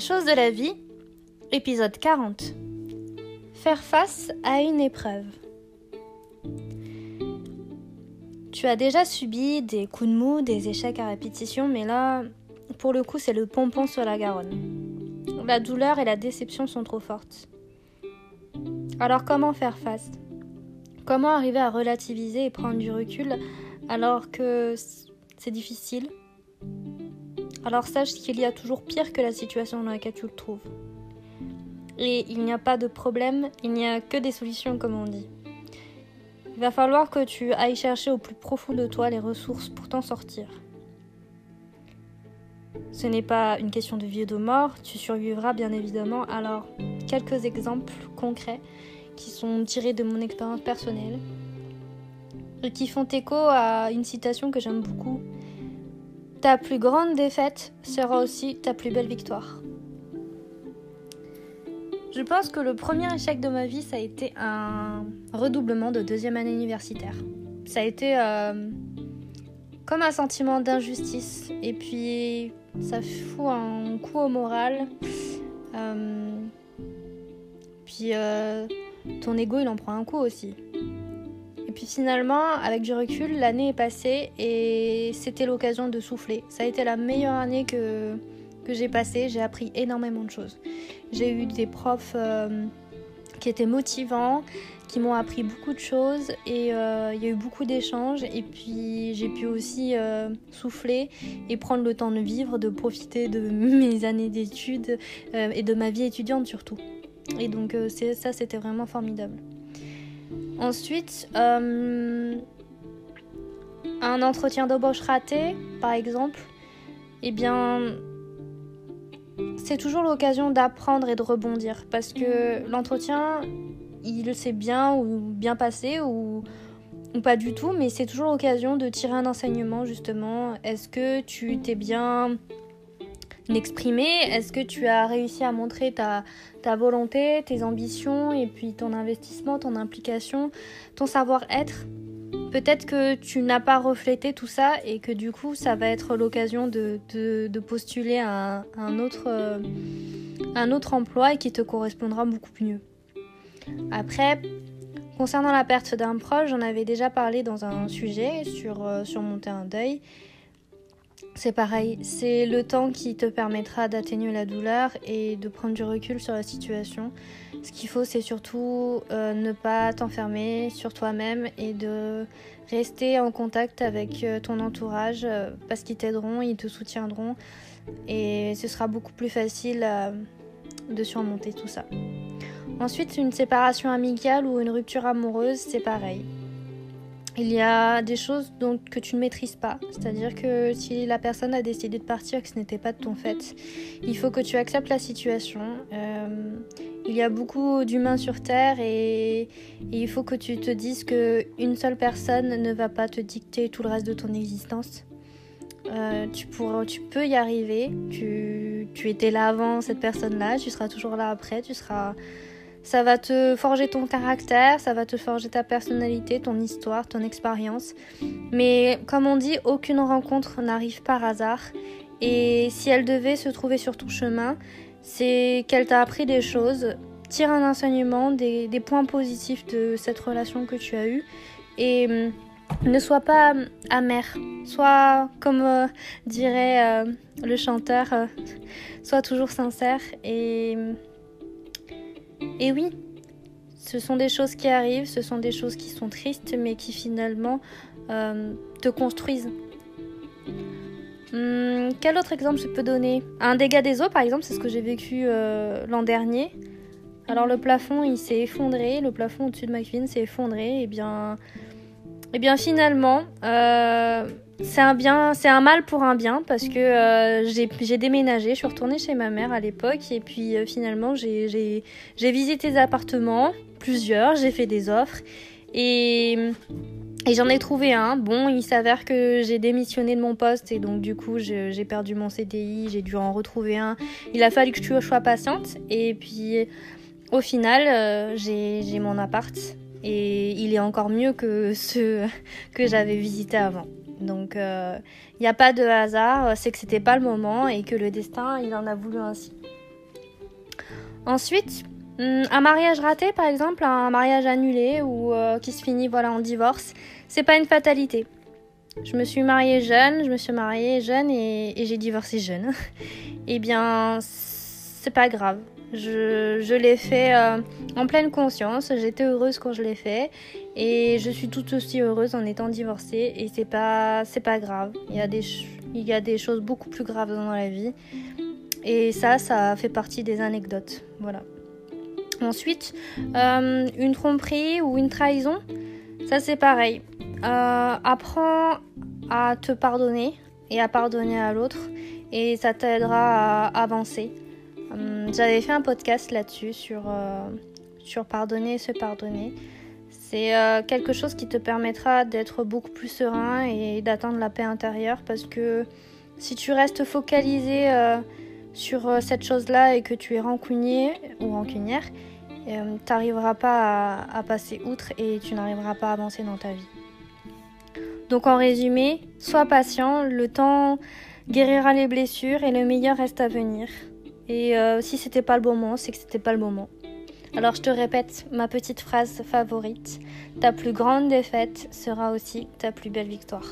Les choses de la vie, épisode 40. Faire face à une épreuve. Tu as déjà subi des coups de mou, des échecs à répétition, mais là, pour le coup, c'est le pompon sur la Garonne. La douleur et la déception sont trop fortes. Alors comment faire face? Comment arriver à relativiser et prendre du recul alors que c'est difficile? Alors sache qu'il y a toujours pire que la situation dans laquelle tu te trouves. Et il n'y a pas de problème, il n'y a que des solutions comme on dit. Il va falloir que tu ailles chercher au plus profond de toi les ressources pour t'en sortir. Ce n'est pas une question de vie ou de mort, tu survivras bien évidemment. Alors, quelques exemples concrets qui sont tirés de mon expérience personnelle et qui font écho à une citation que j'aime beaucoup ta plus grande défaite sera aussi ta plus belle victoire. Je pense que le premier échec de ma vie, ça a été un redoublement de deuxième année universitaire. Ça a été euh, comme un sentiment d'injustice et puis ça fout un coup au moral. Euh, puis euh, ton ego, il en prend un coup aussi. Et puis finalement, avec du recul, l'année est passée et c'était l'occasion de souffler. Ça a été la meilleure année que, que j'ai passée. J'ai appris énormément de choses. J'ai eu des profs euh, qui étaient motivants, qui m'ont appris beaucoup de choses et euh, il y a eu beaucoup d'échanges. Et puis j'ai pu aussi euh, souffler et prendre le temps de vivre, de profiter de mes années d'études et de ma vie étudiante surtout. Et donc ça, c'était vraiment formidable. Ensuite, euh, un entretien d'embauche raté, par exemple, eh bien, c'est toujours l'occasion d'apprendre et de rebondir parce que l'entretien, il s'est bien ou bien passé ou, ou pas du tout, mais c'est toujours l'occasion de tirer un enseignement justement. Est-ce que tu t'es bien exprimé Est-ce que tu as réussi à montrer ta, volonté, tes ambitions et puis ton investissement, ton implication, ton savoir-être? Peut-être que tu n'as pas reflété tout ça et que du coup ça va être l'occasion de, postuler à un, autre, euh, un autre emploi et qui te correspondra beaucoup mieux. Après, concernant la perte d'un proche, j'en avais déjà parlé dans un sujet sur euh, un deuil. C'est pareil, c'est le temps qui te permettra d'atténuer la douleur et de prendre du recul sur la situation. Ce qu'il faut, c'est surtout euh, ne pas t'enfermer sur toi-même et de rester en contact avec euh, ton entourage euh, parce qu'ils t'aideront, ils te soutiendront et ce sera beaucoup plus facile de surmonter tout ça. Ensuite, une séparation amicale ou une rupture amoureuse, c'est pareil. Il y a des choses que tu ne maîtrises pas. C'est-à-dire que si la personne a décidé de partir, que ce n'était pas de ton fait, il faut que tu acceptes la situation. Euh, il y a beaucoup d'humains sur Terre et, il faut que tu te dises qu'une seule personne ne va pas te dicter tout le reste de ton existence. Euh, tu, pourras, tu peux y arriver. Tu, tu étais là avant cette personne-là, tu seras toujours là après, tu seras ça va te forger ton caractère, ça va te forger ta personnalité, ton histoire, ton expérience. Mais comme on dit, aucune rencontre n'arrive par hasard. Et si elle devait se trouver sur ton chemin, c'est qu'elle t'a appris des choses. Tire un enseignement, des, points positifs de cette relation que tu as eue. Et hum, ne sois pas hum, amer. Sois, comme euh, dirait euh, le chanteur, euh, sois toujours sincère. Et hum, et oui, ce sont des choses qui arrivent, ce sont des choses qui sont tristes, mais qui finalement euh, te construisent. Hum, quel autre exemple je peux donner? Un dégât des eaux, par exemple, c'est ce que j'ai vécu euh, l'an dernier. Alors le plafond, il s'est effondré, le plafond au-dessus de ma cuisine s'est effondré, et bien, et bien finalement, euh, c'est un bien, c'est un mal pour un bien parce que euh, j'ai déménagé, je suis retournée chez ma mère à l'époque et puis euh, finalement j'ai visité des appartements, plusieurs, j'ai fait des offres et, j'en ai trouvé un. Bon, il s'avère que j'ai démissionné de mon poste et donc du coup j'ai perdu mon CDI, j'ai dû en retrouver un. Il a fallu que je sois patiente et puis au final j'ai mon appart et il est encore mieux que ceux que j'avais visités avant. Donc il euh, n'y a pas de hasard, c'est que c'était pas le moment et que le destin il en a voulu ainsi. Ensuite, hmm, un mariage raté, par exemple, un mariage annulé ou euh, qui se finit voilà en divorce, c'est pas une fatalité. Je me suis mariée jeune, je me suis mariée jeune et, j'ai divorcé jeune. eh bien, c'est pas grave. Je, l'ai fait euh, en pleine conscience. J'étais heureuse quand je l'ai fait et je suis tout aussi heureuse en étant divorcée et c'est pas pas grave. Il y a des il y a des choses beaucoup plus graves dans la vie et ça ça fait partie des anecdotes. Voilà. Ensuite, euh, une tromperie ou une trahison, ça c'est pareil. Euh, apprends à te pardonner et à pardonner à l'autre et ça t'aidera à avancer. J'avais fait un podcast là-dessus sur, euh, sur pardonner et se pardonner. C'est euh, quelque chose qui te permettra d'être beaucoup plus serein et d'atteindre la paix intérieure parce que si tu restes focalisé sur cette chose-là et que tu es rancunier ou rancunière, tu n'arriveras pas à passer outre et tu n'arriveras pas à avancer dans ta vie. Donc en résumé, sois patient, le temps guérira les blessures et le meilleur reste à venir. Et euh, si c'était pas le bon moment, c'est que c'était pas le moment. Alors je te répète ma petite phrase favorite. Ta plus grande défaite sera aussi ta plus belle victoire.